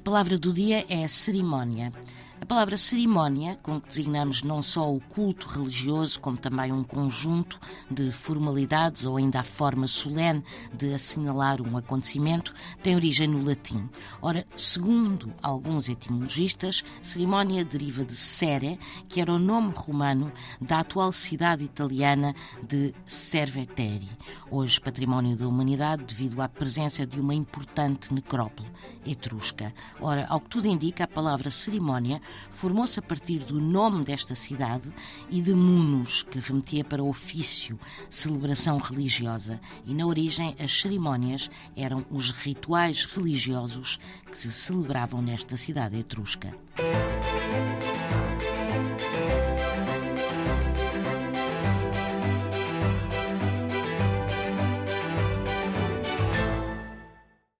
palavra do dia é cerimónia. A palavra cerimónia, com que designamos não só o culto religioso, como também um conjunto de formalidades ou ainda a forma solene de assinalar um acontecimento, tem origem no latim. Ora, segundo alguns etimologistas, cerimónia deriva de sere, que era o nome romano da atual cidade italiana de Cerveteri, hoje património da humanidade devido à presença de uma importante necrópole etrusca. Ora, ao que tudo indica, a palavra cerimónia formou-se a partir do nome desta cidade e de Munos, que remetia para ofício, celebração religiosa. E na origem, as cerimónias eram os rituais religiosos que se celebravam nesta cidade etrusca.